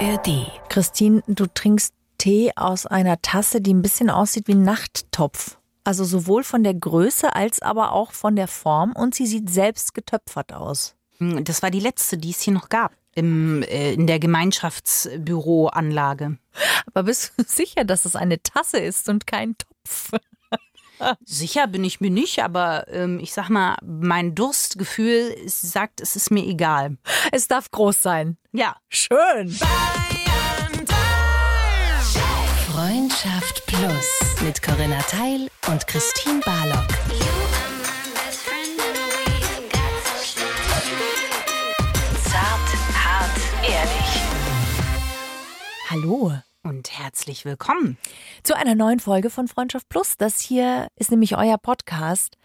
ARD. Christine, du trinkst Tee aus einer Tasse, die ein bisschen aussieht wie ein Nachttopf. Also sowohl von der Größe als aber auch von der Form und sie sieht selbst getöpfert aus. Hm, Das war die letzte, die es hier noch gab. Im, äh, in der Gemeinschaftsbüroanlage. Aber bist du sicher, dass es eine Tasse ist und kein Topf? Sicher bin ich mir nicht, aber ähm, ich sag mal, mein Durstgefühl es sagt, es ist mir egal. Es darf groß sein. Ja. Schön. Freundschaft Plus mit Corinna Teil und Christine Barlock. Zart, hart, ehrlich. Hallo. Und herzlich willkommen. Zu einer neuen Folge von Freundschaft Plus. Das hier ist nämlich euer Podcast,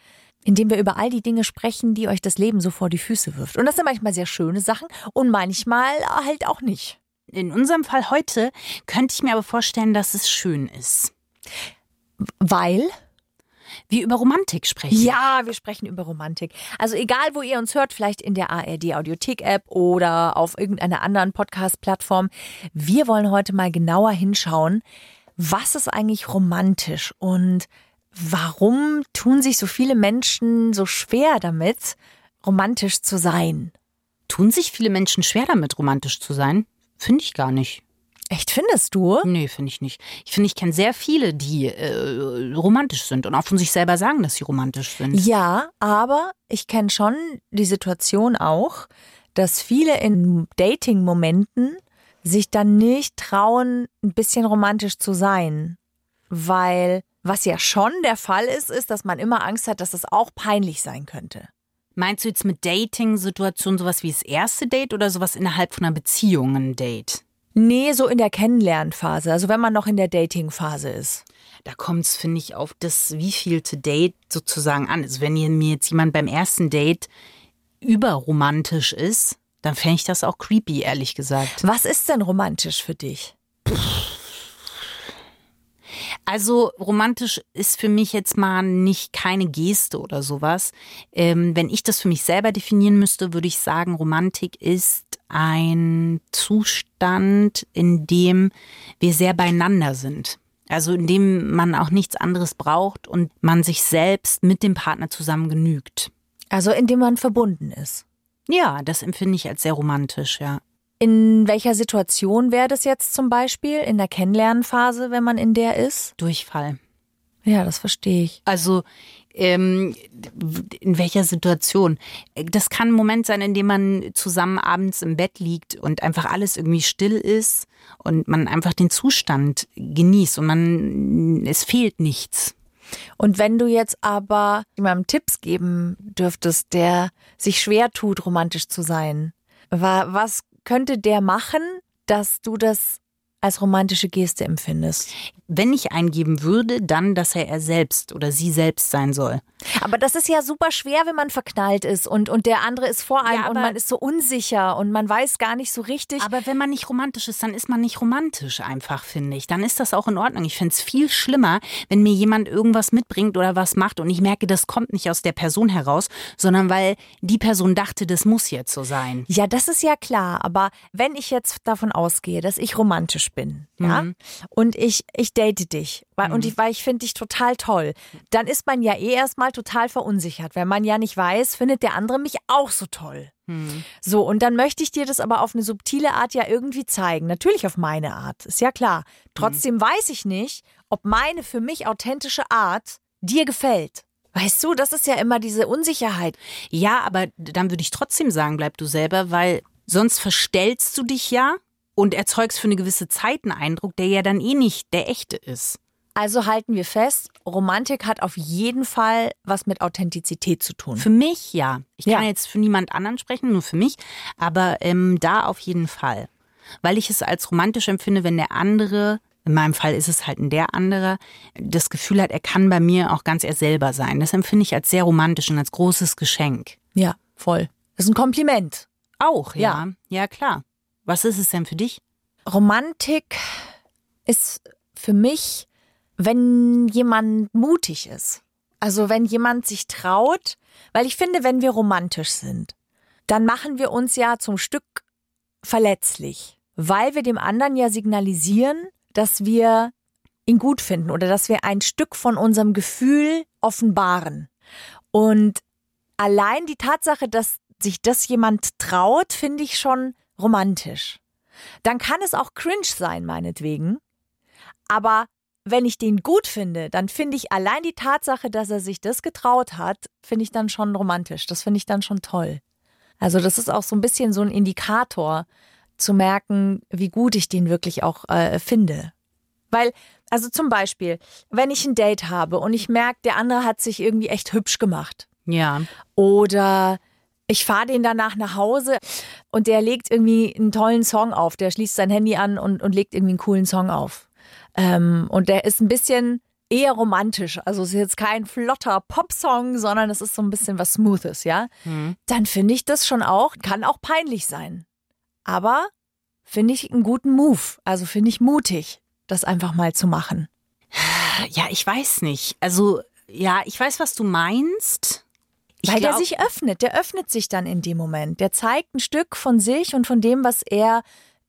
in dem wir über all die Dinge sprechen, die euch das Leben so vor die Füße wirft. Und das sind manchmal sehr schöne Sachen und manchmal halt auch nicht. In unserem Fall heute könnte ich mir aber vorstellen, dass es schön ist. Weil Wir über Romantik sprechen. Ja, wir sprechen über Romantik. Also egal, wo ihr uns hört, vielleicht in der ARD Audiothek App oder auf irgendeiner anderen Podcast-Plattform. Wir wollen heute mal genauer hinschauen, was ist eigentlich romantisch und warum tun sich so viele Menschen so schwer damit, romantisch zu sein? Tun sich viele Menschen schwer damit, romantisch zu sein? Finde ich gar nicht. Echt findest du? Nee, finde ich nicht. Ich finde, ich kenne sehr viele, die äh, romantisch sind und auch von sich selber sagen, dass sie romantisch sind. Ja, aber ich kenne schon die Situation auch, dass viele in Dating-Momenten sich dann nicht trauen, ein bisschen romantisch zu sein. Weil was ja schon der Fall ist, ist, dass man immer Angst hat, dass es auch peinlich sein könnte. Meinst du jetzt mit Dating-Situationen sowas wie das erste Date oder sowas innerhalb von einer Beziehung ein Date? Nee, so in der Kennenlernphase, also wenn man noch in der Dating-Phase ist. Da kommt es, finde ich, auf das wievielte Date sozusagen an. Also wenn hier mir jetzt jemand beim ersten Date überromantisch ist, dann fände ich das auch creepy, ehrlich gesagt. Was ist denn romantisch für dich? Also romantisch ist für mich jetzt mal nicht keine Geste oder sowas. Ähm, wenn ich das für mich selber definieren müsste, würde ich sagen, Romantik ist ein Zustand, in dem wir sehr beieinander sind. Also in dem man auch nichts anderes braucht und man sich selbst mit dem Partner zusammen genügt. Also indem man verbunden ist. Ja, das empfinde ich als sehr romantisch, ja. In welcher Situation wäre das jetzt zum Beispiel? In der Kennenlernphase, wenn man in der ist? Durchfall. Ja, das verstehe ich. Also ähm, in welcher Situation? Das kann ein Moment sein, in dem man zusammen abends im Bett liegt und einfach alles irgendwie still ist und man einfach den Zustand genießt und man es fehlt nichts. Und wenn du jetzt aber jemandem Tipps geben dürftest, der sich schwer tut, romantisch zu sein, wa- was könnte der machen, dass du das als romantische Geste empfindest? Wenn ich eingeben würde, dann, dass er er selbst oder sie selbst sein soll. Aber das ist ja super schwer, wenn man verknallt ist und, und der andere ist vor einem Ja, und man ist so unsicher und man weiß gar nicht so richtig. Aber wenn man nicht romantisch ist, dann ist man nicht romantisch einfach, finde ich. Dann ist das auch in Ordnung. Ich finde es viel schlimmer, wenn mir jemand irgendwas mitbringt oder was macht und ich merke, das kommt nicht aus der Person heraus, sondern weil die Person dachte, das muss jetzt so sein. Ja, das ist ja klar, aber wenn ich jetzt davon ausgehe, dass ich romantisch bin, ja, Mhm. und ich, ich date dich, weil, und ich, weil ich finde dich total toll, dann ist man ja eh erstmal total verunsichert, weil man ja nicht weiß, findet der andere mich auch so toll. Hm. So, und dann möchte ich dir das aber auf eine subtile Art ja irgendwie zeigen. Natürlich auf meine Art, ist ja klar. Trotzdem weiß ich nicht, ob meine für mich authentische Art dir gefällt. Weißt du, das ist ja immer diese Unsicherheit. Ja, aber dann würde ich trotzdem sagen, bleib du selber, weil sonst verstellst du dich ja und erzeugst für eine gewisse Zeit einen Eindruck, der ja dann eh nicht der echte ist. Also halten wir fest, Romantik hat auf jeden Fall was mit Authentizität zu tun. Für mich ja. Ich kann Ja. jetzt für niemand anderen sprechen, nur für mich, aber ähm, da auf jeden Fall. Weil ich es als romantisch empfinde, wenn der andere, in meinem Fall ist es halt ein der andere, das Gefühl hat, er kann bei mir auch ganz er selber sein. Das empfinde ich als sehr romantisch und als großes Geschenk. Ja, voll. Das ist ein Kompliment. Auch, ja. Ja. Ja, klar. Was ist es denn für dich? Romantik ist für mich, wenn jemand mutig ist. Also wenn jemand sich traut, weil ich finde, wenn wir romantisch sind, dann machen wir uns ja zum Stück verletzlich. weil wir dem anderen ja signalisieren, dass wir ihn gut finden oder dass wir ein Stück von unserem Gefühl offenbaren. Und allein die Tatsache, dass sich das jemand traut, finde ich schon romantisch. Dann kann es auch cringe sein, meinetwegen. Aber wenn ich den gut finde, dann finde ich allein die Tatsache, dass er sich das getraut hat, finde ich dann schon romantisch. Das finde ich dann schon toll. Also das ist auch so ein bisschen so ein Indikator zu merken, wie gut ich den wirklich auch äh, finde. Weil, also zum Beispiel, wenn ich ein Date habe und ich merke, der andere hat sich irgendwie echt hübsch gemacht. Ja. Oder ich fahre den danach nach Hause und der legt irgendwie einen tollen Song auf. Der schließt sein Handy an und, und legt irgendwie einen coolen Song auf. Ähm, und der ist ein bisschen eher romantisch. Also es ist jetzt kein flotter Popsong, sondern es ist so ein bisschen was Smoothes, ja. Mhm. Dann finde ich das schon auch, kann auch peinlich sein. Aber finde ich einen guten Move. Also finde ich mutig, das einfach mal zu machen. Ja, ich weiß nicht. Also, ja, ich weiß, was du meinst. Ich Weil der glaub- sich öffnet, der öffnet sich dann in dem Moment. Der zeigt ein Stück von sich und von dem, was er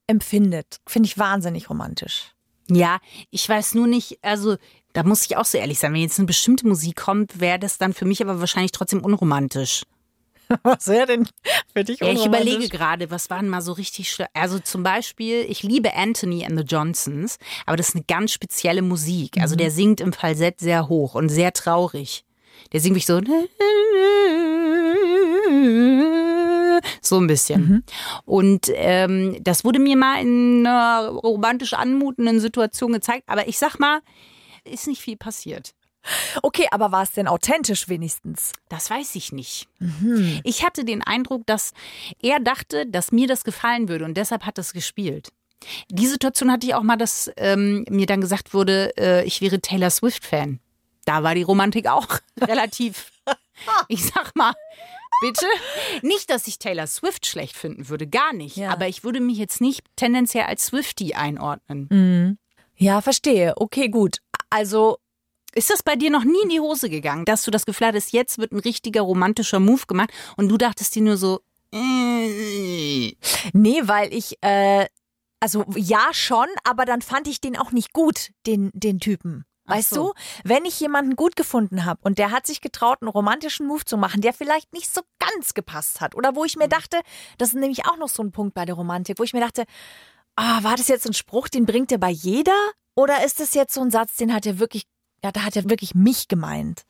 empfindet. Finde ich wahnsinnig romantisch. Ja, ich weiß nur nicht, also da muss ich auch so ehrlich sein, wenn jetzt eine bestimmte Musik kommt, wäre das dann für mich aber wahrscheinlich trotzdem unromantisch. Was wäre denn für dich Ja, ich überlege gerade, was waren mal so richtig schlimm. Also zum Beispiel, ich liebe Anthony and the Johnsons, aber das ist eine ganz spezielle Musik. Also der singt im Falsett sehr hoch und sehr traurig. Der singt mich so. So ein bisschen. Und ähm, das wurde mir mal in einer romantisch anmutenden Situation gezeigt. Aber ich sag mal, ist nicht viel passiert. Okay, aber war es denn authentisch wenigstens? Das weiß ich nicht. Ich hatte den Eindruck, dass er dachte, dass mir das gefallen würde und deshalb hat das gespielt. Die Situation hatte ich auch mal, dass ähm, mir dann gesagt wurde, äh, ich wäre Taylor Swift-Fan. Da war die Romantik auch relativ, ich sag mal, bitte. Nicht, dass ich Taylor Swift schlecht finden würde, gar nicht. Ja. Aber ich würde mich jetzt nicht tendenziell als Swiftie einordnen. Ja, verstehe. Okay, gut. Also, Ist das bei dir noch nie in die Hose gegangen, dass du das Gefühl hattest, jetzt wird ein richtiger romantischer Move gemacht und du dachtest dir nur so, äh, nee, weil ich, äh, also ja schon, aber dann fand ich den auch nicht gut, den, den Typen. Weißt so. du, wenn ich jemanden gut gefunden habe und der hat sich getraut, einen romantischen Move zu machen, der vielleicht nicht so ganz gepasst hat oder wo ich mir dachte, das ist nämlich auch noch so ein Punkt bei der Romantik, wo ich mir dachte, ah, war das jetzt ein Spruch, den bringt er bei jeder oder ist das jetzt so ein Satz, den hat er wirklich, ja, da hat er wirklich mich gemeint.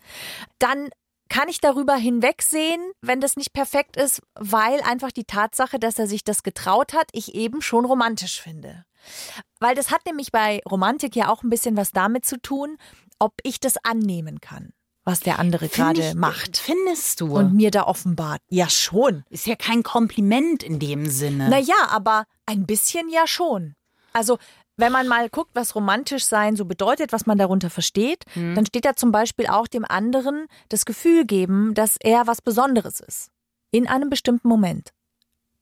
Dann kann ich darüber hinwegsehen, wenn das nicht perfekt ist, weil einfach die Tatsache, dass er sich das getraut hat, ich eben schon romantisch finde. Weil das hat nämlich bei Romantik ja auch ein bisschen was damit zu tun, ob ich das annehmen kann, was der andere gerade macht Findest du? und mir da offenbart. Ja, schon. ist ja kein Kompliment in dem Sinne. Naja, aber ein bisschen ja schon. Also, wenn man mal guckt, was romantisch sein so bedeutet, was man darunter versteht, dann steht da zum Beispiel auch dem anderen das Gefühl geben, dass er was Besonderes ist. In einem bestimmten Moment.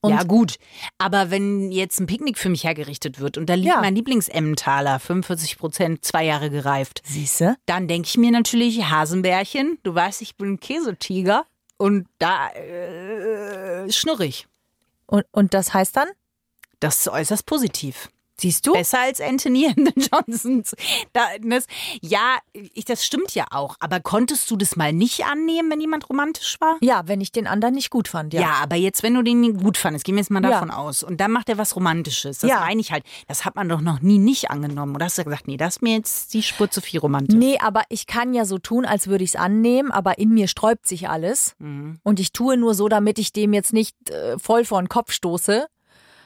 Und ja, gut. Aber wenn jetzt ein Picknick für mich hergerichtet wird und da liegt Ja. mein Lieblings-Emmentaler, 45 Prozent, zwei Jahre gereift, Siehste? dann denke ich mir natürlich, Hasenbärchen, du weißt, ich bin ein Käsetiger und da äh, schnurrig. Und, und das heißt dann? Das ist äußerst positiv. Siehst du? Besser als Anthony the Johnsons. Ja, ich, das stimmt ja auch. Aber konntest du das mal nicht annehmen, wenn jemand romantisch war? Ja, wenn ich den anderen nicht gut fand, ja. Ja. aber jetzt, wenn du den gut fandest, gehen wir jetzt mal Ja. davon aus. Und dann macht er was Romantisches. Das Ja. meine ich halt. Das hat man doch noch nie nicht angenommen. Oder hast du gesagt, nee, das ist mir jetzt die Spur zu viel Romantik. Nee, aber ich kann ja so tun, als würde ich es annehmen, aber in mir sträubt sich alles. Mhm. Und ich tue nur so, damit ich dem jetzt nicht äh, voll vor den Kopf stoße.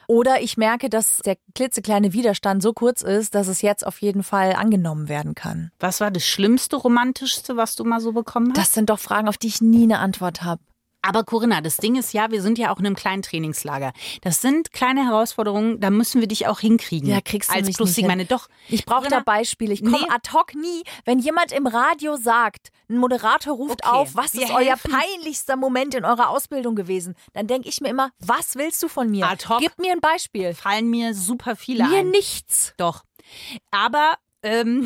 Oder ich merke, dass der klitzekleine Widerstand so kurz ist, dass es jetzt auf jeden Fall angenommen werden kann. Was war das Schlimmste, Romantischste, was du mal so bekommen hast? Das sind doch Fragen, auf die ich nie eine Antwort habe. Aber Corinna, das Ding ist ja, wir sind ja auch in einem kleinen Trainingslager. Das sind kleine Herausforderungen, da müssen wir dich auch hinkriegen. Ja, kriegst du Als mich nicht meine, doch. Ich brauche da Beispiele. Ich komme Nee. ad hoc nie, wenn jemand im Radio sagt, ein Moderator ruft Okay, auf, was wir ist euer peinlichster Moment in eurer Ausbildung gewesen? Dann denke ich mir immer, was willst du von mir? Ad hoc. Gib mir ein Beispiel. Fallen mir super viele Mir ein. nichts. Doch. Aber ähm,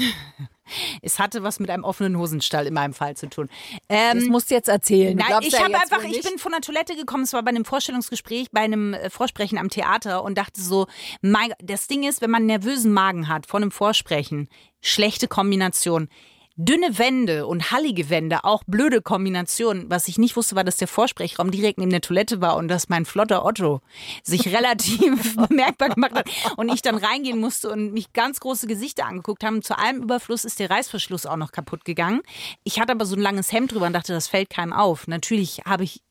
Es hatte was mit einem offenen Hosenstall in meinem Fall zu tun. Ähm, Das musst du jetzt erzählen. Du Nein, ich ja habe einfach, ich bin von der Toilette gekommen, es war bei einem Vorstellungsgespräch, bei einem äh, Vorsprechen am Theater und dachte so, mein, das Ding ist, wenn man einen nervösen Magen hat vor einem Vorsprechen, schlechte Kombination. Dünne Wände und hallige Wände, auch blöde Kombination. Was ich nicht wusste, war, dass der Vorsprechraum direkt neben der Toilette war und dass mein flotter Otto sich relativ bemerkbar gemacht hat und ich dann reingehen musste und mich ganz große Gesichter angeguckt haben. Zu allem Überfluss ist der Reißverschluss auch noch kaputt gegangen. Ich hatte aber so ein langes Hemd drüber und dachte, das fällt keinem auf. Natürlich habe ich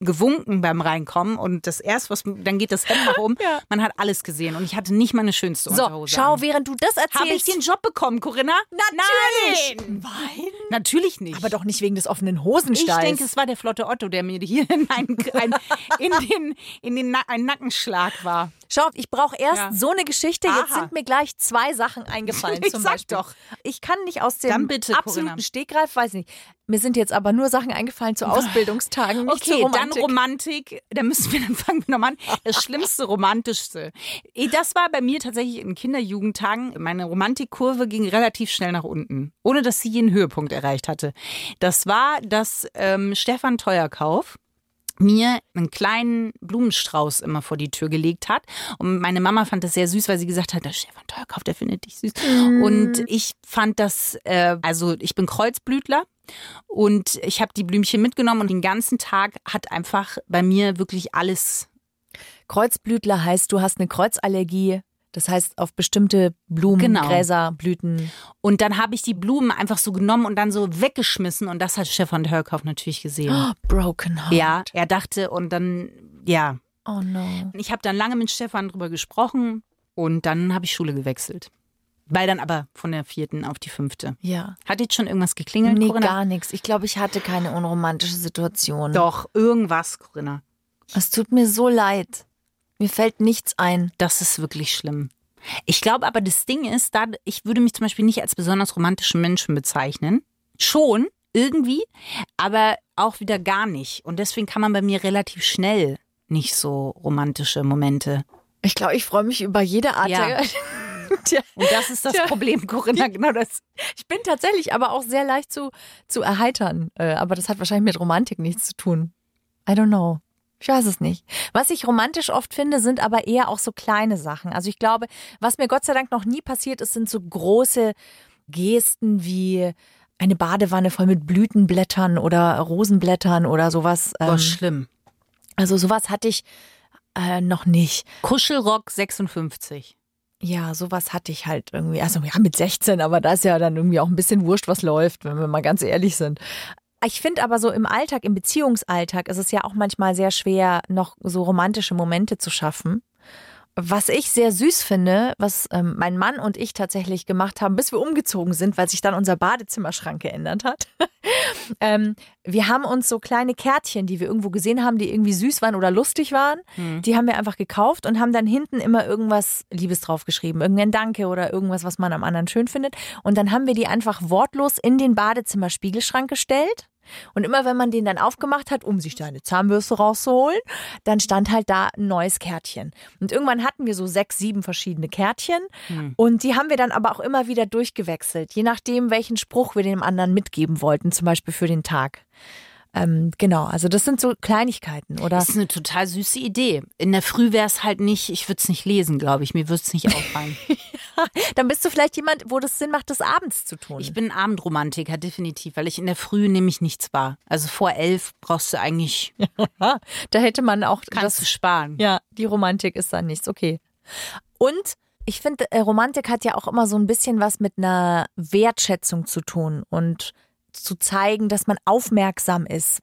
gewunken beim Reinkommen und das erst, was dann geht das Hemd nach oben. Ja. Man hat alles gesehen und ich hatte nicht meine schönste So, Unterhose. schau, an. während du das erzählst. Habe ich den Job bekommen, Corinna? Natürlich. Nein! Nein. Natürlich nicht. Aber doch nicht wegen des offenen ich Hosenstalls. denke, es war der flotte Otto, der mir hier in, ein, ein, in den, in den Na ein Nackenschlag war. Schau, ich brauche erst Ja. so eine Geschichte. Jetzt Aha. sind mir gleich zwei Sachen eingefallen. Ich zum sag Beispiel. doch. Ich kann nicht aus dem bitte, absoluten Corinna. Stegreif, weiß nicht. Mir sind jetzt aber nur Sachen eingefallen zu Ausbildungstagen, nicht Okay, zu dann Romantik. Romantik. Da müssen wir dann fangen wir nochmal an. Das Schlimmste, Romantischste. Das war bei mir tatsächlich in Kinderjugendtagen. Meine Romantikkurve ging relativ schnell nach unten, ohne dass sie jeden Höhepunkt erreicht hatte. Das war, dass ähm, Stefan Teuerkauf mir einen kleinen Blumenstrauß immer vor die Tür gelegt hat. Und meine Mama fand das sehr süß, weil sie gesagt hat, der Stefan Teuerkauf, der findet dich süß. Und ich fand das, äh, also ich bin Kreuzblütler. Und ich habe die Blümchen mitgenommen und den ganzen Tag hat einfach bei mir wirklich alles. Kreuzblütler heißt, du hast eine Kreuzallergie. Das heißt, auf bestimmte Blumen, Genau. Gräser, Blüten. Und dann habe ich die Blumen einfach so genommen und dann so weggeschmissen. Und das hat Stefan Teuerkauf natürlich gesehen. Oh, broken heart. Ja, er dachte und dann, ja. Oh no. Ich habe dann lange mit Stefan drüber gesprochen und dann habe ich Schule gewechselt. Weil dann aber von der vierten auf die fünfte. Ja. Hat jetzt schon irgendwas geklingelt, Nee, Corinna? gar nichts. Ich glaube, ich hatte keine unromantische Situation. Doch, irgendwas, Corinna. Es tut mir so leid. Mir fällt nichts ein. Das ist wirklich schlimm. Ich glaube aber, das Ding ist, da ich würde mich zum Beispiel nicht als besonders romantischen Menschen bezeichnen. Schon, irgendwie, aber auch wieder gar nicht. Und deswegen kann man bei mir relativ schnell nicht so romantische Momente. Ich glaube, ich freue mich über jede Art Ja. der. Tja, Und das ist das Tja. Problem, Corinna. Genau das. ich bin tatsächlich aber auch sehr leicht zu, zu erheitern. Äh, aber das hat wahrscheinlich mit Romantik nichts zu tun. I don't know. Ich weiß es nicht. Was ich romantisch oft finde, sind aber eher auch so kleine Sachen. Also ich glaube, was mir Gott sei Dank noch nie passiert ist, sind so große Gesten wie eine Badewanne voll mit Blütenblättern oder Rosenblättern oder sowas. Boah, Ähm, schlimm. also sowas hatte ich äh, noch nicht. Kuschelrock 56. Ja, sowas hatte ich halt irgendwie. Also ja, mit 16, aber da ist ja dann irgendwie auch ein bisschen wurscht, was läuft, wenn wir mal ganz ehrlich sind. Ich finde aber so im Alltag, im Beziehungsalltag ist es ja auch manchmal sehr schwer, noch so romantische Momente zu schaffen. Was ich sehr süß finde, was ähm, mein Mann und ich tatsächlich gemacht haben, bis wir umgezogen sind, weil sich dann unser Badezimmerschrank geändert hat. ähm, wir haben uns so kleine Kärtchen, die wir irgendwo gesehen haben, die irgendwie süß waren oder lustig waren, die haben wir einfach gekauft und haben dann hinten immer irgendwas Liebes draufgeschrieben. Irgendein Danke oder irgendwas, was man am anderen schön findet. Und dann haben wir die einfach wortlos in den Badezimmerspiegelschrank gestellt. Und immer wenn man den dann aufgemacht hat, um sich da eine Zahnbürste rauszuholen, dann stand halt da ein neues Kärtchen. Und irgendwann hatten wir so sechs, sieben verschiedene Kärtchen. Und die haben wir dann aber auch immer wieder durchgewechselt, je nachdem, welchen Spruch wir dem anderen mitgeben wollten, zum Beispiel für den Tag. Ähm, genau, also das sind so Kleinigkeiten, oder? Das ist eine total süße Idee. In der Früh wäre es halt nicht, ich würde es nicht lesen, glaube ich. Mir würde es nicht auffallen. Dann bist du vielleicht jemand, wo das Sinn macht, das abends zu tun. Ich bin ein Abendromantiker, definitiv, weil ich in der Früh nehme ich nichts wahr. Also vor elf brauchst du eigentlich, da hätte man auch kannst du sparen. Ja, die Romantik ist dann nichts, okay. Und ich finde, äh, Romantik hat ja auch immer so ein bisschen was mit einer Wertschätzung zu tun und zu zeigen, dass man aufmerksam ist,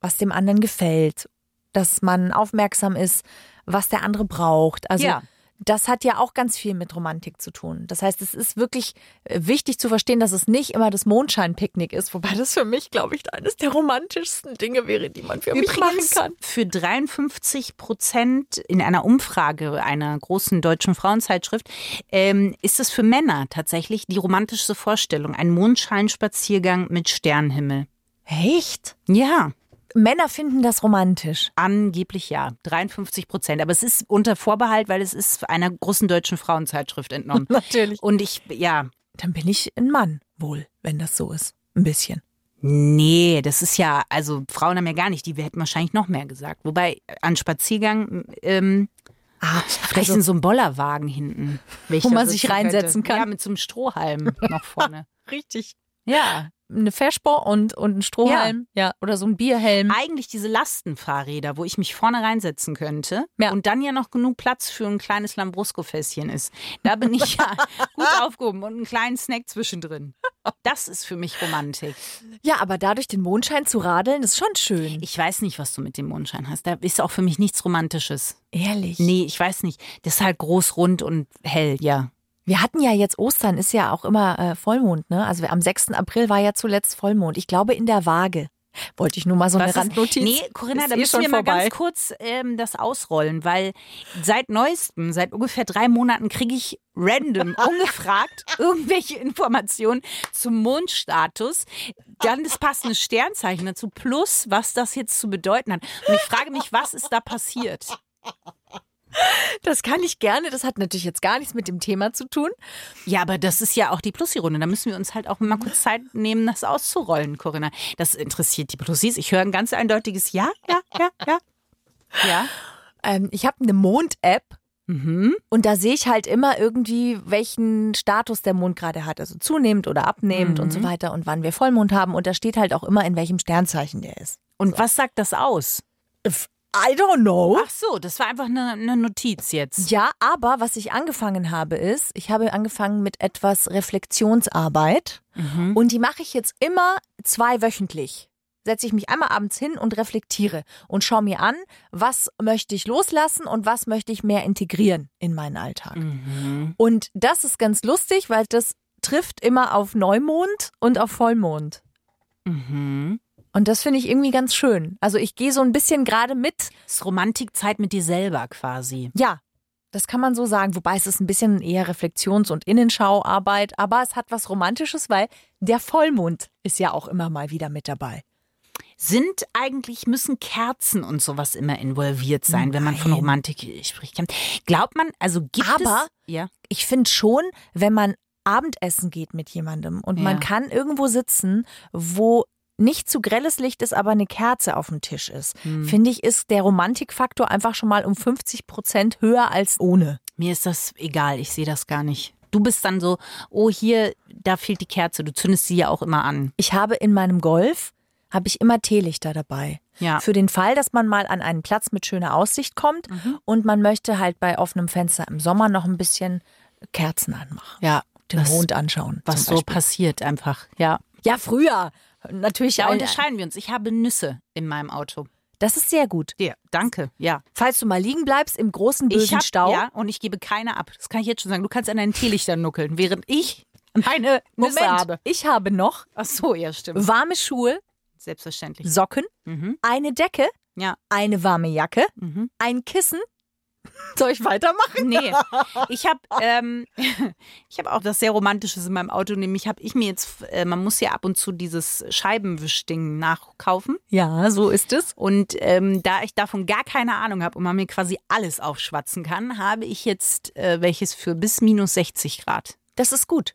was dem anderen gefällt, dass man aufmerksam ist, was der andere braucht. Also Ja. Das hat ja auch ganz viel mit Romantik zu tun. Das heißt, es ist wirklich äh, wichtig zu verstehen, dass es nicht immer das Mondscheinpicknick ist, wobei das für mich, glaube ich, eines der romantischsten Dinge wäre, die man für mich machen Übrigens kann. für 53 Prozent in einer Umfrage einer großen deutschen Frauenzeitschrift ähm, ist es für Männer tatsächlich die romantischste Vorstellung. Ein Mondscheinspaziergang mit Sternenhimmel. Echt? Ja, Männer finden das romantisch. angeblich ja. 53 Prozent. Aber es ist unter Vorbehalt, weil es ist einer großen deutschen Frauenzeitschrift entnommen. Natürlich. Und ich, ja, dann bin ich ein Mann wohl, wenn das so ist. Ein bisschen. Nee, das ist ja, also Frauen haben ja gar nicht, die hätten wahrscheinlich noch mehr gesagt. Wobei an Spaziergang, ähm, Ah, vielleicht in so einem Bollerwagen hinten. Wo man sich reinsetzen könnte. kann. Ja, mit so einem Strohhalm noch vorne. richtig. ja. Eine Feschbo und, und ein Strohhalm. Ja. Oder so ein Bierhelm. Eigentlich diese Lastenfahrräder, wo ich mich vorne reinsetzen könnte Ja. und dann ja noch genug Platz für ein kleines Lambrusco-Fässchen ist. Da bin ich ja gut aufgehoben und einen kleinen Snack zwischendrin. Das ist für mich Romantik. Ja, aber dadurch den Mondschein zu radeln, ist schon schön. Ich weiß nicht, was du mit dem Mondschein hast. Da ist auch für mich nichts Romantisches. Ehrlich. Nee, ich weiß nicht. Das ist halt groß, rund und hell, ja. Wir hatten ja jetzt Ostern, ist ja auch immer äh, Vollmond, ne? Also am 6. April war ja zuletzt Vollmond. Ich glaube in der Waage. Wollte ich nur mal so eine Was Randnotiz. Nee, Corinna, Ist da eh müssen schon wir mal vorbei. ganz kurz ähm, das ausrollen, weil seit neuestem, seit ungefähr drei Monaten kriege ich random, ungefragt, irgendwelche Informationen zum Mondstatus, dann das passende Sternzeichen dazu, plus was das jetzt zu bedeuten hat. Und ich frage mich, was ist da passiert? Das kann ich gerne. Das hat natürlich jetzt gar nichts mit dem Thema zu tun. Ja, aber das ist ja auch die Plussi-Runde. Da müssen wir uns halt auch mal kurz Zeit nehmen, das auszurollen, Corinna. Das interessiert die Plussis. Ich höre ein ganz eindeutiges Ja, ja, ja, ja. Ja. Ähm, ich habe eine Mond-App Mhm. und da sehe ich halt immer irgendwie, welchen Status der Mond gerade hat. Also zunehmend oder abnehmend und so weiter und wann wir Vollmond haben. Und da steht halt auch immer, in welchem Sternzeichen der ist. Und was sagt das aus? I don't know. Ach so, das war einfach eine, eine Notiz jetzt. Ja, aber was ich angefangen habe ist, ich habe angefangen mit etwas Reflexionsarbeit und die mache ich jetzt immer zweiwöchentlich. Setze ich mich einmal abends hin und reflektiere und schaue mir an, was möchte ich loslassen und was möchte ich mehr integrieren in meinen Alltag. Und das ist ganz lustig, weil das trifft immer auf Neumond und auf Vollmond. Mhm. Und das finde ich irgendwie ganz schön. Also ich gehe so ein bisschen gerade mit Das ist Romantikzeit mit dir selber quasi. Ja, das kann man so sagen. Wobei es ist ein bisschen eher Reflexions- und Innenschauarbeit, aber es hat was Romantisches, weil der Vollmond ist ja auch immer mal wieder mit dabei. Sind eigentlich, müssen Kerzen und sowas immer involviert sein, wenn man von Nein. Romantik spricht? Glaubt man, also gibt Aber- es. Ja. Ich finde schon, wenn man Abendessen geht mit jemandem und man Ja. kann irgendwo sitzen, wo nicht zu grelles Licht ist, aber eine Kerze auf dem Tisch ist, Hm. finde ich, ist der Romantikfaktor einfach schon mal um 50 Prozent höher als ohne. Mir ist das egal, ich sehe das gar nicht. Du bist dann so, oh, hier, da fehlt die Kerze. Du zündest sie ja auch immer an. Ich habe in meinem Golf habe ich immer Teelichter dabei. Ja. Für den Fall, dass man mal an einen Platz mit schöner Aussicht kommt Mhm. und man möchte halt bei offenem Fenster im Sommer noch ein bisschen Kerzen anmachen. Ja. Den was, Mond anschauen. was so passiert einfach. Ja. Ja, früher. Natürlich Da auch. unterscheiden wir uns. Ich habe Nüsse in meinem Auto. Das ist sehr gut. Ja, danke. Ja. Falls du mal liegen bleibst im großen bösen Ich hab, Stau. Ja, und ich gebe keine ab. Das kann ich jetzt schon sagen. Du kannst an deinen Teelichtern nuckeln, während ich meine Nüsse Moment, habe. ich habe noch Ach so, ja, stimmt. warme Schuhe, Selbstverständlich. Socken, Mhm. eine Decke, Ja. eine warme Jacke, Mhm. ein Kissen. Soll ich weitermachen? Nee, ich habe ähm, ich habe auch was sehr Romantisches in meinem Auto. Nämlich habe ich mir jetzt, äh, man muss ja ab und zu dieses Scheibenwischding nachkaufen. Ja, so ist es. Und ähm, da ich davon gar keine Ahnung habe und man mir quasi alles aufschwatzen kann, habe ich jetzt äh, welches für bis minus 60 Grad. Das ist gut.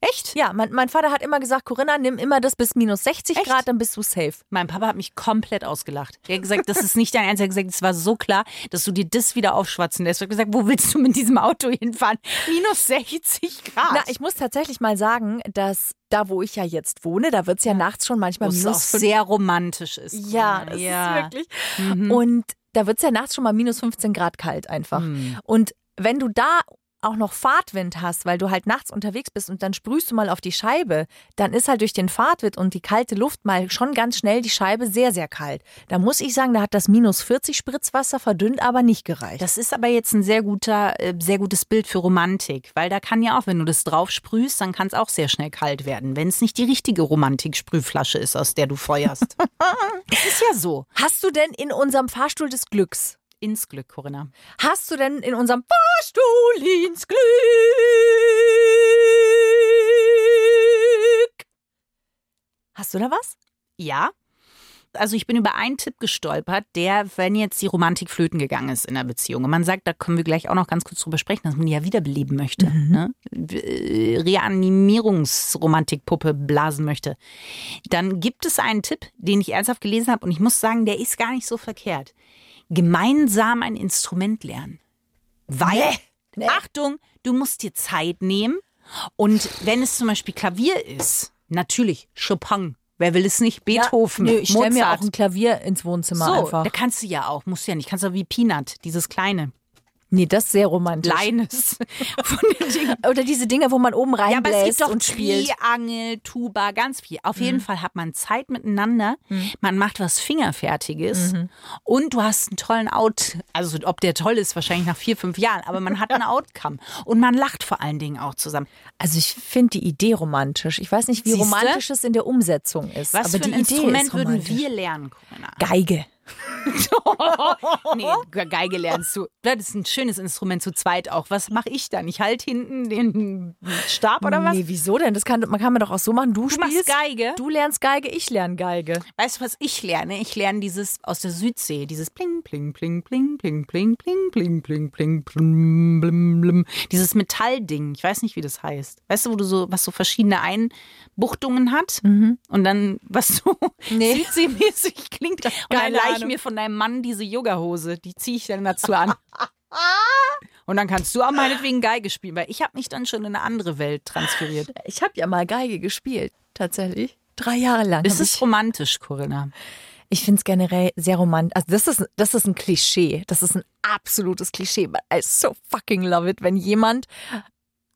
Echt? Ja, mein, mein Vater hat immer gesagt, Corinna, nimm immer das bis minus 60 Echt? Grad, dann bist du safe. Mein Papa hat mich komplett ausgelacht. Er hat gesagt, das ist nicht dein Ernst. Er hat gesagt, es war so klar, dass du dir das wieder aufschwatzen lässt. Er hat gesagt, wo willst du mit diesem Auto hinfahren? Minus 60 Grad. Na, ich muss tatsächlich mal sagen, dass da, wo ich ja jetzt wohne, da wird es ja nachts schon manchmal auch minus fünf- sehr romantisch ist. Ja, das ja. ist wirklich. Mhm. Und da wird es ja nachts schon mal minus 15 Grad kalt einfach. Mhm. Und wenn du da auch noch Fahrtwind hast, weil du halt nachts unterwegs bist und dann sprühst du mal auf die Scheibe, dann ist halt durch den Fahrtwind und die kalte Luft mal schon ganz schnell die Scheibe sehr, sehr kalt. Da muss ich sagen, da hat das minus 40 Spritzwasser verdünnt, aber nicht gereicht. Das ist aber jetzt ein sehr guter, äh, sehr gutes Bild für Romantik, weil da kann ja auch, wenn du das drauf sprühst, dann kann es auch sehr schnell kalt werden, wenn es nicht die richtige Romantik-Sprühflasche ist, aus der du feuerst. das ist ja so. Hast du denn in unserem Fahrstuhl des Glücks, Ins Glück, Corinna. hast du denn in unserem Fahrstuhl ins Glück, hast du da was? Ja. Also ich bin über einen Tipp gestolpert, der, wenn jetzt die Romantik flöten gegangen ist in der Beziehung, und man sagt, da können wir gleich auch noch ganz kurz drüber sprechen, dass man die ja wiederbeleben möchte, Mhm. ne? Äh, Reanimierungsromantikpuppe blasen möchte, dann gibt es einen Tipp, den ich ernsthaft gelesen habe und ich muss sagen, der ist gar nicht so verkehrt. Gemeinsam ein Instrument lernen. Weil, Achtung, du musst dir Zeit nehmen. Und wenn es zum Beispiel Klavier ist, natürlich Chopin, wer will es nicht, Beethoven, Ja, nö, ich stelle mir auch ein Klavier ins Wohnzimmer so, einfach. da kannst du ja auch, musst du ja nicht, kannst du wie Peanut, dieses kleine, Nee, das ist sehr romantisch. Dingen. Oder diese Dinge, wo man oben Ja, aber es reinbläst gibt doch und spielt. Triangel, Tuba, ganz viel. Auf jeden Fall hat man Zeit miteinander, man macht was Fingerfertiges und du hast einen tollen Out. Also ob der toll ist, wahrscheinlich nach vier, fünf Jahren, aber man hat einen Outcome. Und man lacht vor allen Dingen auch zusammen. Also ich finde die Idee romantisch. Ich weiß nicht, wie Siehste? romantisch es in der Umsetzung ist. Was aber für die ein Idee Instrument würden wir lernen, Corinna? Geige. Nee, Ge- Geige lernst du. Das ist ein schönes Instrument zu zweit auch. Was mache ich dann? Ich halte hinten den Stab oder was? Nee, wieso denn? Das kann man kann man doch auch so machen. Du, Du spielst Geige? Du lernst Geige, ich lerne Geige. Weißt du, was ich lerne? Ich lerne dieses aus der Südsee, dieses Pling, Pling, Pling, Pling, Pling, Pling, Pling, Pling, Pling, Pling, blim, blim. Dieses Metallding. Ich weiß nicht, wie das heißt. Weißt du, wo du so, was so verschiedene Einbuchtungen hat und dann, was so Nee. Südseemäßig klingt. Und dann leih ich mir von deinem Mann diese Yogahose. Die ziehe ich dann dazu an. Und dann kannst du auch meinetwegen Geige spielen, weil ich habe mich dann schon in eine andere Welt transferiert. Ich habe ja mal Geige gespielt, tatsächlich. Drei Jahre lang. Es ist ich romantisch, Corinna. ich finde es generell sehr romantisch. Also das ist, das ist ein Klischee. Das ist ein absolutes Klischee. But I so fucking love it, wenn jemand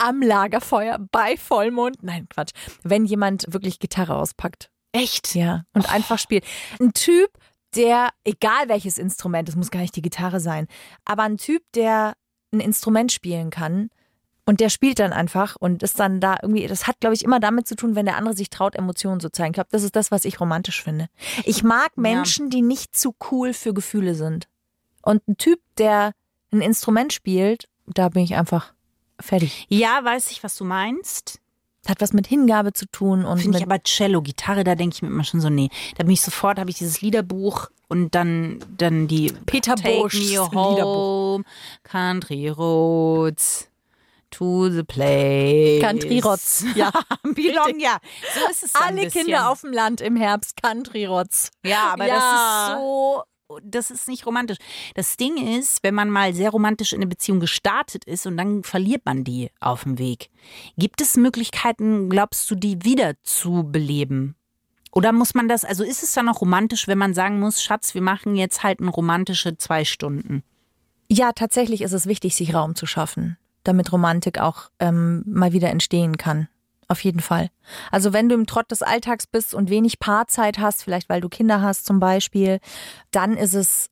am Lagerfeuer bei Vollmond, nein, Quatsch, wenn jemand wirklich Gitarre auspackt. Echt? Ja, und einfach spielt. Ein Typ, der, egal welches Instrument, es muss gar nicht die Gitarre sein, aber ein Typ, der ein Instrument spielen kann und der spielt dann einfach und ist dann da irgendwie, das hat, glaube ich, immer damit zu tun, wenn der andere sich traut, Emotionen zu zeigen. Ich glaube, das ist das, was ich romantisch finde. Ich mag Menschen, die nicht zu cool für Gefühle sind. Und ein Typ, der ein Instrument spielt, da bin ich einfach fertig. Ja, weiß ich, was du meinst. Hat was mit Hingabe zu tun und Finde ich aber Cello, Gitarre, da denke ich mir immer schon so, nee. Da bin ich sofort, habe ich dieses Liederbuch und dann, dann die Peter me Liederbuch. Country Roads, to the place. Country Rotz. Ja. Belong, ja. So ist es Alle. Kinder auf dem Land im Herbst, Country Rotz. Ja, aber Ja. das ist so, das ist nicht romantisch. Das Ding ist, wenn man mal sehr romantisch in eine Beziehung gestartet ist und dann verliert man die auf dem Weg. Gibt es Möglichkeiten, glaubst du, die wieder zu beleben? Oder muss man das, also ist es dann noch romantisch, wenn man sagen muss, Schatz, wir machen jetzt halt eine romantische zwei Stunden? Ja, tatsächlich ist es wichtig, sich Raum zu schaffen, damit Romantik auch ähm, mal wieder entstehen kann. Auf jeden Fall. Also wenn du im Trott des Alltags bist und wenig Paarzeit hast, vielleicht weil du Kinder hast zum Beispiel, dann ist es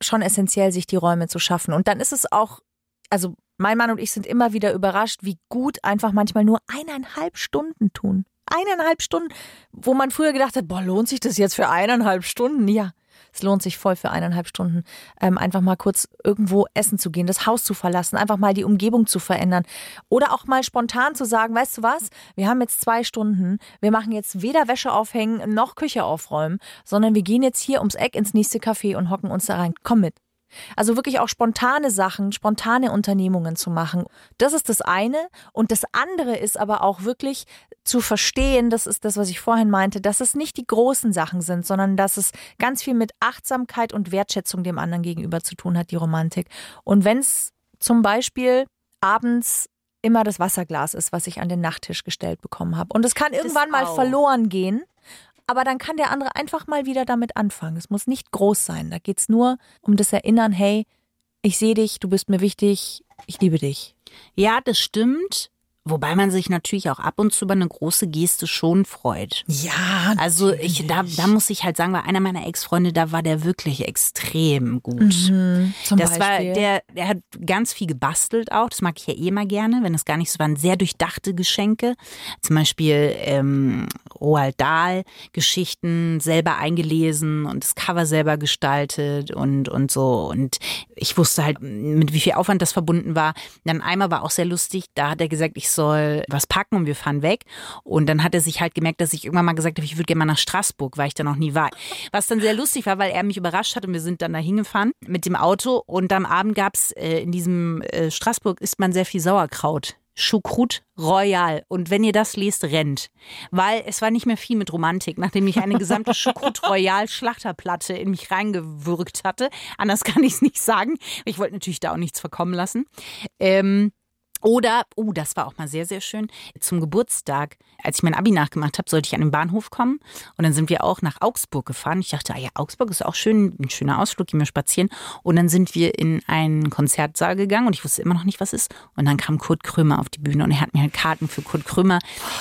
schon essentiell, sich die Räume zu schaffen. Und dann ist es auch, also mein Mann und ich sind immer wieder überrascht, wie gut einfach manchmal nur eineinhalb Stunden tun. Eineinhalb Stunden, wo man früher gedacht hat, boah, lohnt sich das jetzt für eineinhalb Stunden? Ja, es lohnt sich voll für eineinhalb Stunden, ähm, einfach mal kurz irgendwo essen zu gehen, das Haus zu verlassen, einfach mal die Umgebung zu verändern. Oder auch mal spontan zu sagen, weißt du was, wir haben jetzt zwei Stunden, wir machen jetzt weder Wäsche aufhängen noch Küche aufräumen, sondern wir gehen jetzt hier ums Eck ins nächste Café und hocken uns da rein. Komm mit. Also wirklich auch spontane Sachen, spontane Unternehmungen zu machen. Das ist das eine. Und das andere ist aber auch wirklich zu verstehen, das ist das, was ich vorhin meinte, dass es nicht die großen Sachen sind, sondern dass es ganz viel mit Achtsamkeit und Wertschätzung dem anderen gegenüber zu tun hat, die Romantik. Und wenn es zum Beispiel abends immer das Wasserglas ist, was ich an den Nachttisch gestellt bekommen habe. Und es kann irgendwann mal verloren gehen. Aber dann kann der andere einfach mal wieder damit anfangen. Es muss nicht groß sein. Da geht's nur um das Erinnern, hey, ich sehe dich, du bist mir wichtig, ich liebe dich. Ja, das stimmt. Wobei man sich natürlich auch ab und zu über eine große Geste schon freut. Ja, Also ich, da, da muss ich halt sagen, bei einer meiner Ex-Freunde, da war der wirklich extrem gut. zum Das war, Beispiel. der, der hat ganz viel gebastelt auch. Das mag ich ja eh mal gerne, wenn es gar nicht so waren. Sehr durchdachte Geschenke. Zum Beispiel ähm, Roald Dahl Geschichten selber eingelesen und das Cover selber gestaltet und, und so. Und ich wusste halt, mit wie viel Aufwand das verbunden war. Dann einmal war auch sehr lustig, da hat er gesagt, ich soll was packen und wir fahren weg. Und dann hat er sich halt gemerkt, dass ich irgendwann mal gesagt habe, ich würde gerne mal nach Straßburg, weil ich da noch nie war. Was dann sehr lustig war, weil er mich überrascht hat und wir sind dann da hingefahren mit dem Auto. Und am Abend gab es äh, in diesem äh, Straßburg isst man sehr viel Sauerkraut. Choucroute Royal. Und wenn ihr das lest, rennt. Weil es war nicht mehr viel mit Romantik, nachdem ich eine gesamte Choucroute Royal Schlachterplatte in mich reingewürgt hatte. Anders kann ich es nicht sagen. Ich wollte natürlich da auch nichts verkommen lassen. Ähm, oder, oh, das war auch mal sehr, sehr schön. Zum Geburtstag, als ich mein Abi nachgemacht habe, sollte ich an den Bahnhof kommen. Und dann sind wir auch nach Augsburg gefahren. Ich dachte, ah ja, Augsburg ist auch schön, ein schöner Ausflug, gehen wir spazieren. Und dann sind wir in einen Konzertsaal gegangen und ich wusste immer noch nicht, was ist. Und dann kam Kurt Krömer auf die Bühne und er hat mir halt Karten für Kurt Krömer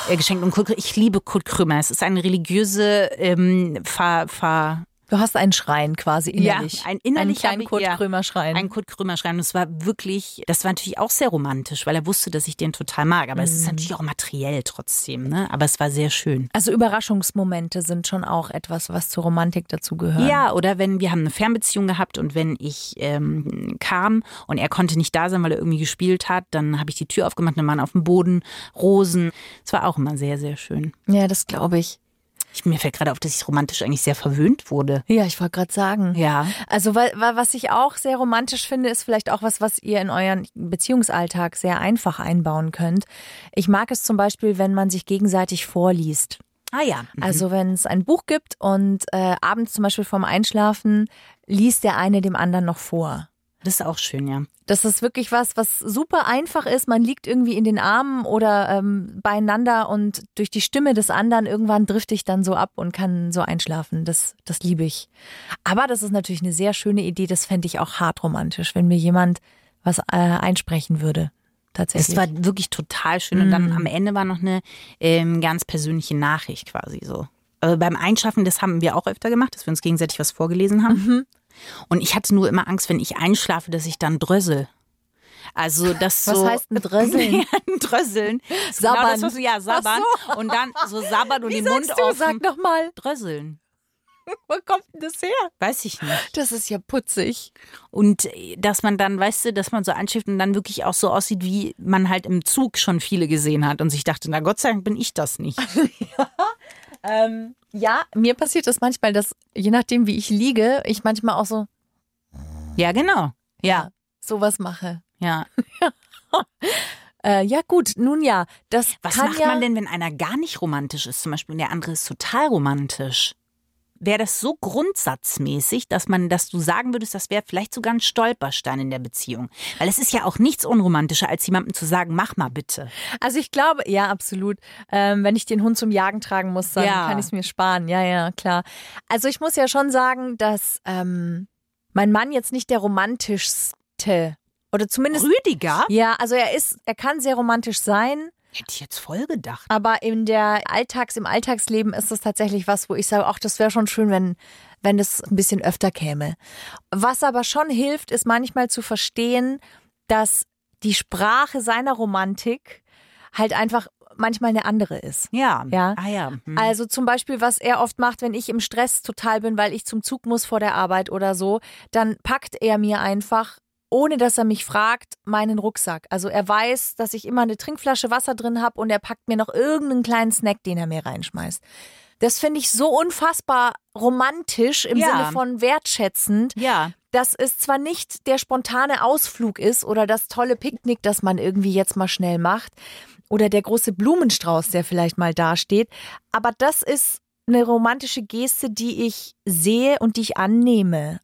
äh, geschenkt. Und Kurt, ich liebe Kurt Krömer. Es ist eine religiöse ähm, Ver, Ver, Du hast einen Schrein quasi innerlich. Ja, ein innerlich einen kleinen Kurt ja, Krömer Schrein. Ein Kurt Krömer Schrein. Und es war wirklich, das war natürlich auch sehr romantisch, weil er wusste, dass ich den total mag. Aber es ist natürlich auch materiell trotzdem, ne? Aber es war sehr schön. Also Überraschungsmomente sind schon auch etwas, was zur Romantik dazu gehört. Ja, oder wenn wir haben eine Fernbeziehung gehabt und wenn ich ähm, kam und er konnte nicht da sein, weil er irgendwie gespielt hat, dann habe ich die Tür aufgemacht, und dann waren auf dem Boden Rosen. Es war auch immer sehr, sehr schön. Ja, das glaube ich. Ich, mir fällt gerade auf, dass ich romantisch eigentlich sehr verwöhnt wurde. Ja, ich wollte gerade sagen. Ja. Also wa- wa- was ich auch sehr romantisch finde, ist vielleicht auch was, was ihr in euren Beziehungsalltag sehr einfach einbauen könnt. Ich mag es zum Beispiel, wenn man sich gegenseitig vorliest. Ah ja. Also wenn es ein Buch gibt und äh, abends zum Beispiel vorm Einschlafen liest der eine dem anderen noch vor. Das ist auch schön, ja. Das ist wirklich was, was super einfach ist. Man liegt irgendwie in den Armen oder ähm, beieinander und durch die Stimme des anderen irgendwann drifte ich dann so ab und kann so einschlafen. Das, das liebe ich. Aber das ist natürlich eine sehr schöne Idee. Das fände ich auch hart romantisch, wenn mir jemand was äh, einsprechen würde. Tatsächlich. Es war wirklich total schön. Und dann am Ende war noch eine ähm, ganz persönliche Nachricht quasi so. Aber beim Einschaffen, das haben wir auch öfter gemacht, dass wir uns gegenseitig was vorgelesen haben. Und ich hatte nur immer Angst, wenn ich einschlafe, dass ich dann drössel. Also das Was so. heißt ein Drösseln? Ja, ein Drösseln. Genau Sabbern. das, was, ja, sabbern. Ach Und dann so sabbern und Wie den Mund du? offen. Sag noch mal. Drösseln. Wo kommt denn das her? Weiß ich nicht. Das ist ja putzig. Und äh, dass man dann, weißt du, dass man so einschifft und dann wirklich auch so aussieht, wie man halt im Zug schon viele gesehen hat und sich dachte, na Gott sei Dank bin ich das nicht. Ähm, ja, mir passiert das manchmal, dass je nachdem, wie ich liege, ich manchmal auch so Ja, genau. Ja, sowas mache. ja. Äh, ja gut, nun ja, das Was macht ja, man denn, wenn einer gar nicht romantisch ist, zum Beispiel und der andere ist total romantisch? Wäre das so grundsatzmäßig, dass man, dass du sagen würdest, das wäre vielleicht sogar ein Stolperstein in der Beziehung? Weil es ist ja auch nichts unromantischer, als jemandem zu sagen, mach mal bitte. Also ich glaube, ja, absolut. Ähm, wenn ich den Hund zum Jagen tragen muss, dann Ja. kann ich es mir sparen. Ja, ja, klar. Also ich muss ja schon sagen, dass ähm, mein Mann jetzt nicht der romantischste oder zumindest Rüdiger? ja, also er ist, er kann sehr romantisch sein. Hätte ich jetzt voll gedacht. Aber in der Alltags, im Alltagsleben ist das tatsächlich was, wo ich sage, ach, das wäre schon schön, wenn, wenn das ein bisschen öfter käme. Was aber schon hilft, ist manchmal zu verstehen, dass die Sprache seiner Romantik halt einfach manchmal eine andere ist. Ja. Ja. Ah ja. Hm. Also zum Beispiel, was er oft macht, wenn ich im Stress total bin, weil ich zum Zug muss vor der Arbeit oder so, dann packt er mir einfach, ohne dass er mich fragt, meinen Rucksack. Also er weiß, dass ich immer eine Trinkflasche Wasser drin habe und er packt mir noch irgendeinen kleinen Snack, den er mir reinschmeißt. Das finde ich so unfassbar romantisch im Ja. Sinne von wertschätzend, ja. dass es zwar nicht der spontane Ausflug ist oder das tolle Picknick, das man irgendwie jetzt mal schnell macht oder der große Blumenstrauß, der vielleicht mal dasteht, aber das ist eine romantische Geste, die ich sehe und die ich annehme.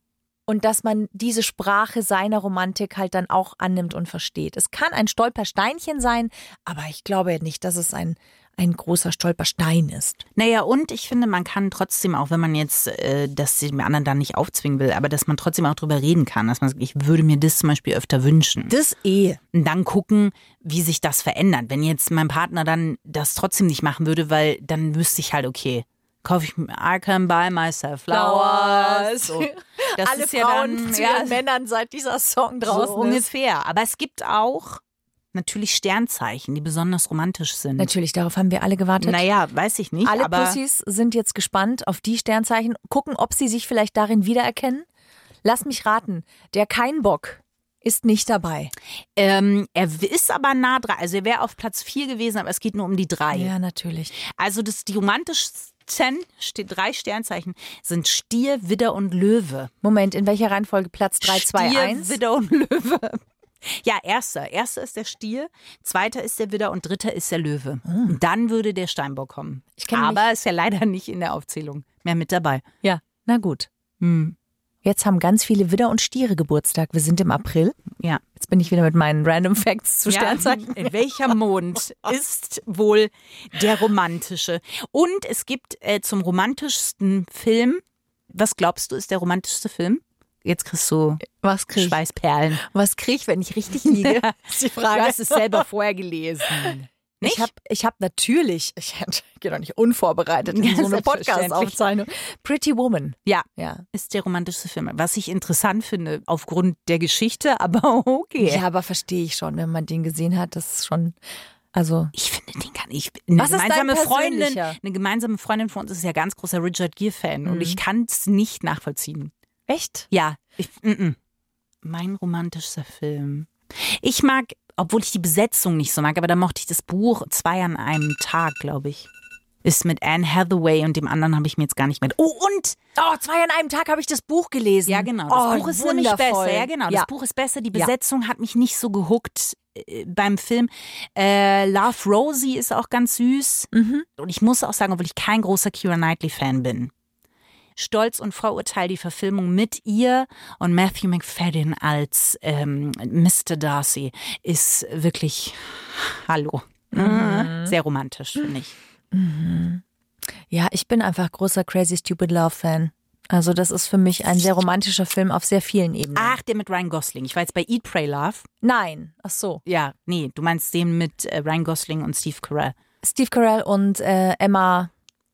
Und dass man diese Sprache seiner Romantik halt dann auch annimmt und versteht. Es kann ein Stolpersteinchen sein, aber ich glaube nicht, dass es ein, ein großer Stolperstein ist. Naja, und ich finde, man kann trotzdem, auch wenn man jetzt äh, das dem anderen dann nicht aufzwingen will, aber dass man trotzdem auch drüber reden kann, dass man sagt, ich würde mir das zum Beispiel öfter wünschen. Das eh. Und dann gucken, wie sich das verändert. Wenn jetzt mein Partner dann das trotzdem nicht machen würde, weil dann wüsste ich halt, okay, kaufe ich mir, I can buy myself flowers. So. Das Alle ist ja Frauen dann, zu ja, ihren Männern, seit dieser Song so draußen ist. ungefähr. Aber es gibt auch natürlich Sternzeichen, die besonders romantisch sind. Natürlich, darauf haben wir alle gewartet. Naja, weiß ich nicht. Alle aber Pussys sind jetzt gespannt auf die Sternzeichen, gucken, ob sie sich vielleicht darin wiedererkennen. Lass mich raten, der kein Bock ist nicht dabei. Ähm, er ist aber nah dran. Also er wäre auf Platz 4 gewesen, aber es geht nur um die drei. Ja, natürlich. Also das die steht drei Sternzeichen, sind Stier, Widder und Löwe. Moment, in welcher Reihenfolge? Platz 3, 2, Stier, 1? Widder und Löwe. Ja, erster. Erster ist der Stier, zweiter ist der Widder und dritter ist der Löwe. Und dann würde der Steinbock kommen. Aber ist ja leider nicht in der Aufzählung mehr mit dabei. Ja, na gut. Hm. Jetzt haben ganz viele Widder und Stiere Geburtstag. Wir sind im April. Ja. Jetzt bin ich wieder mit meinen Random Facts zu Sternzeichen. In welcher Mond ist wohl der romantische? Und es gibt äh, zum romantischsten Film, was glaubst du, ist der romantischste Film? Jetzt kriegst du Was krieg? Schweißperlen. Was krieg ich, wenn ich richtig liege? ist die Du Frage. hast es selber vorher gelesen. Nicht? Ich habe ich hab natürlich, ich gehe doch nicht unvorbereitet in so eine. Podcast-Aufzeichnung. Pretty Woman. Ja, Ja. ist der romantischste Film. Was ich interessant finde, aufgrund der Geschichte, aber okay. Ja, aber verstehe ich schon, wenn man den gesehen hat, das ist schon, also. Ich finde den gar nicht. Eine Was gemeinsame Freundin, eine gemeinsame Freundin von uns ist ja ganz großer Richard Gere Fan und ich kann es nicht nachvollziehen. Echt? Ja, ich, mm, mm. mein romantischster Film. Ich mag, obwohl ich die Besetzung nicht so mag, aber da mochte ich das Buch zwei an einem Tag, glaube ich. Ist mit Anne Hathaway und dem anderen habe ich mir jetzt gar nicht mehr. Oh, und Oh, zwei an einem Tag habe ich das Buch gelesen. Ja, genau. Das oh, Buch ist nämlich wundervoll. besser. Ja, genau. Das Ja. Buch ist besser. Die Ja. Besetzung hat mich nicht so gehuckt äh, beim Film. Äh, Love Rosie ist auch ganz süß. Mhm. Und ich muss auch sagen, obwohl ich kein großer Keira Knightley-Fan bin. Stolz und Vorurteil, die Verfilmung mit ihr und Matthew McFadden als ähm, Mr. Darcy ist wirklich Hallo. Mhm. Sehr romantisch, finde ich. Ja, ich bin einfach großer Crazy Stupid Love Fan. Also das ist für mich ein sehr romantischer Film auf sehr vielen Ebenen. Ach, der mit Ryan Gosling. Ich war jetzt bei Eat, Pray, Love. Nein, ach so. Ja, nee, du meinst den mit äh, Ryan Gosling und Steve Carell. Steve Carell und äh, Emma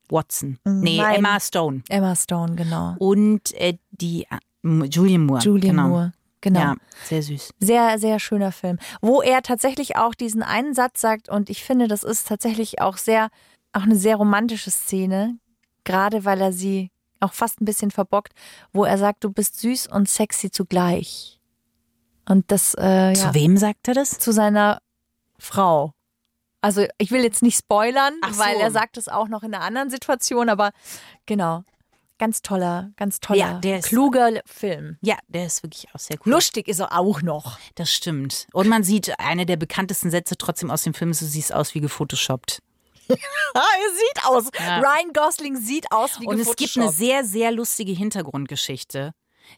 Watson. Nee, Nein. Emma Stone. Emma Stone, genau. Und äh, die äh, Julian Moore. Julian genau. Moore, genau. Ja, sehr süß. Sehr, sehr schöner Film, wo er tatsächlich auch diesen einen Satz sagt und ich finde, das ist tatsächlich auch sehr, auch eine sehr romantische Szene, gerade weil er sie auch fast ein bisschen verbockt, wo er sagt, du bist süß und sexy zugleich. Und das, äh, ja, Zu wem sagt er das? zu seiner Frau. Also ich will jetzt nicht spoilern, so. weil er sagt es auch noch in einer anderen Situation, aber genau. Ganz toller, ganz toller, Ja, der ist- kluger Film. Ja, der ist wirklich auch sehr cool. Lustig ist er auch noch. Das stimmt. Und man sieht eine der bekanntesten Sätze trotzdem aus dem Film, du siehst aus wie gefotoshoppt. Ah, er sieht aus. Ja. Ryan Gosling sieht aus wie Und es gibt eine sehr, sehr lustige Hintergrundgeschichte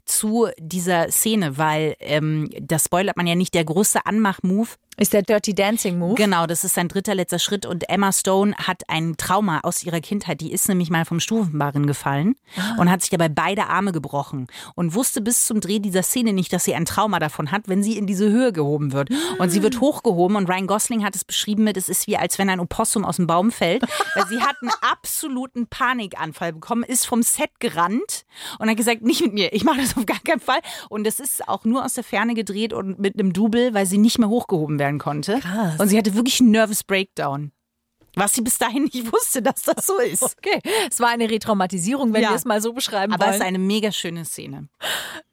zu dieser Szene, weil ähm, das spoilert man ja nicht, der große Anmach-Move Ist der Dirty Dancing Move? Genau, das ist sein dritter letzter Schritt und Emma Stone hat ein Trauma aus ihrer Kindheit. Die ist nämlich mal vom Stufenbarren gefallen und hat sich dabei beide Arme gebrochen und wusste bis zum Dreh dieser Szene nicht, dass sie ein Trauma davon hat, wenn sie in diese Höhe gehoben wird. Und sie wird hochgehoben und Ryan Gosling hat es beschrieben mit, es ist wie als wenn ein Opossum aus dem Baum fällt, weil sie hat einen absoluten Panikanfall bekommen, ist vom Set gerannt und hat gesagt, nicht mit mir, ich mache das auf gar keinen Fall. Und das ist auch nur aus der Ferne gedreht und mit einem Double, weil sie nicht mehr hochgehoben werden konnte. Krass. Und sie hatte wirklich einen Nervous Breakdown. Was sie bis dahin nicht wusste, dass das so ist. Okay, es war eine Retraumatisierung, wenn Ja. wir es mal so beschreiben Aber es wollen. ist eine mega schöne Szene.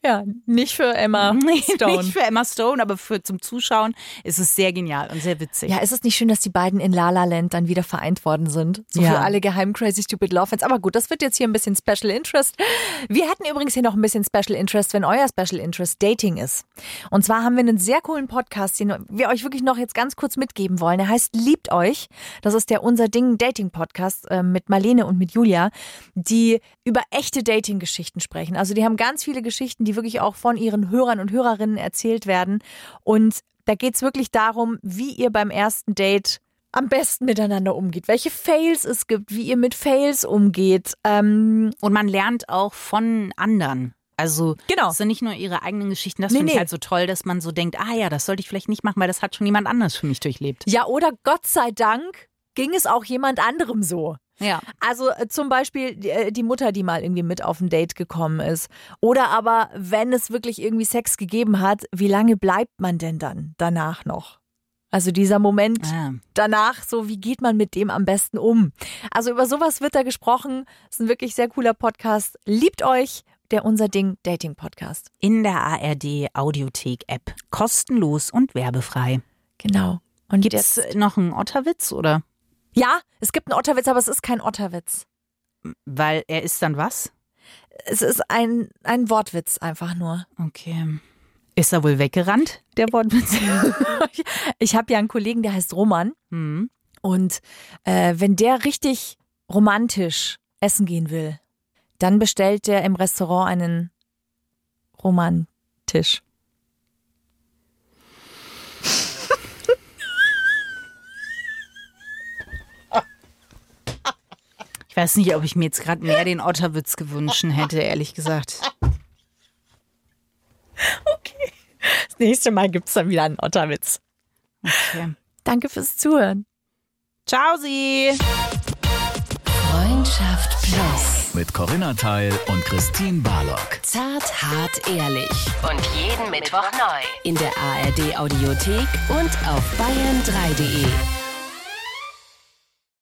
ja, nicht für Emma Stone. Nicht für Emma Stone, aber für zum Zuschauen ist es sehr genial und sehr witzig. Ja, ist es nicht schön, dass die beiden in La La Land dann wieder vereint worden sind? So Ja. für alle geheimen Crazy Stupid Love Fans. Aber gut, das wird jetzt hier ein bisschen Special Interest. Wir hätten übrigens hier noch ein bisschen Special Interest, wenn euer Special Interest Dating ist. Und zwar haben wir einen sehr coolen Podcast, den wir euch wirklich noch jetzt ganz kurz mitgeben wollen. Der heißt Liebt euch. Das ist der Unser Ding Dating Podcast äh, mit Marlene und mit Julia, die über echte Dating-Geschichten sprechen. Also die haben ganz viele Geschichten, die wirklich auch von ihren Hörern und Hörerinnen erzählt werden. Und da geht's wirklich darum, wie ihr beim ersten Date am besten miteinander umgeht, welche Fails es gibt, wie ihr mit Fails umgeht. Ähm, Und man lernt auch von anderen. Also Genau. es sind nicht nur ihre eigenen Geschichten. Das Nee, finde ich nee. halt so toll, dass man so denkt, ah ja, das sollte ich vielleicht nicht machen, weil das hat schon jemand anders für mich durchlebt. ja, oder Gott sei Dank ging es auch jemand anderem so. Ja. Also äh, zum Beispiel die, äh, die Mutter, die mal irgendwie mit auf ein Date gekommen ist. Oder aber, wenn es wirklich irgendwie Sex gegeben hat, wie lange bleibt man denn dann danach noch? Also dieser Moment Ah. danach, so wie geht man mit dem am besten um? Also über sowas wird da gesprochen. ist ein wirklich sehr cooler Podcast. Liebt euch der Unser Ding Dating Podcast. In der ARD Audiothek App. Kostenlos und werbefrei. Genau. Und Gibt es noch einen Otterwitz oder? Ja, es gibt einen Otterwitz, aber es ist kein Otterwitz. Weil er ist dann was? Es ist ein, ein Wortwitz einfach nur. Okay. Ist er wohl weggerannt, der Wortwitz? Ich habe ja einen Kollegen, der heißt Roman. hm. Und äh, wenn der richtig romantisch essen gehen will, dann bestellt der im Restaurant einen Romantisch. Ich weiß nicht, ob ich mir jetzt gerade mehr den Otterwitz gewünscht hätte, ehrlich gesagt. Das nächste Mal gibt's dann wieder einen Otterwitz. Okay. Danke fürs Zuhören. Ciao, Sie! Freundschaft Plus. Mit Corinna Teil und Christine Barlock. Zart, hart, ehrlich. Und jeden Mittwoch neu. In der ARD Audiothek und auf bayern3.de.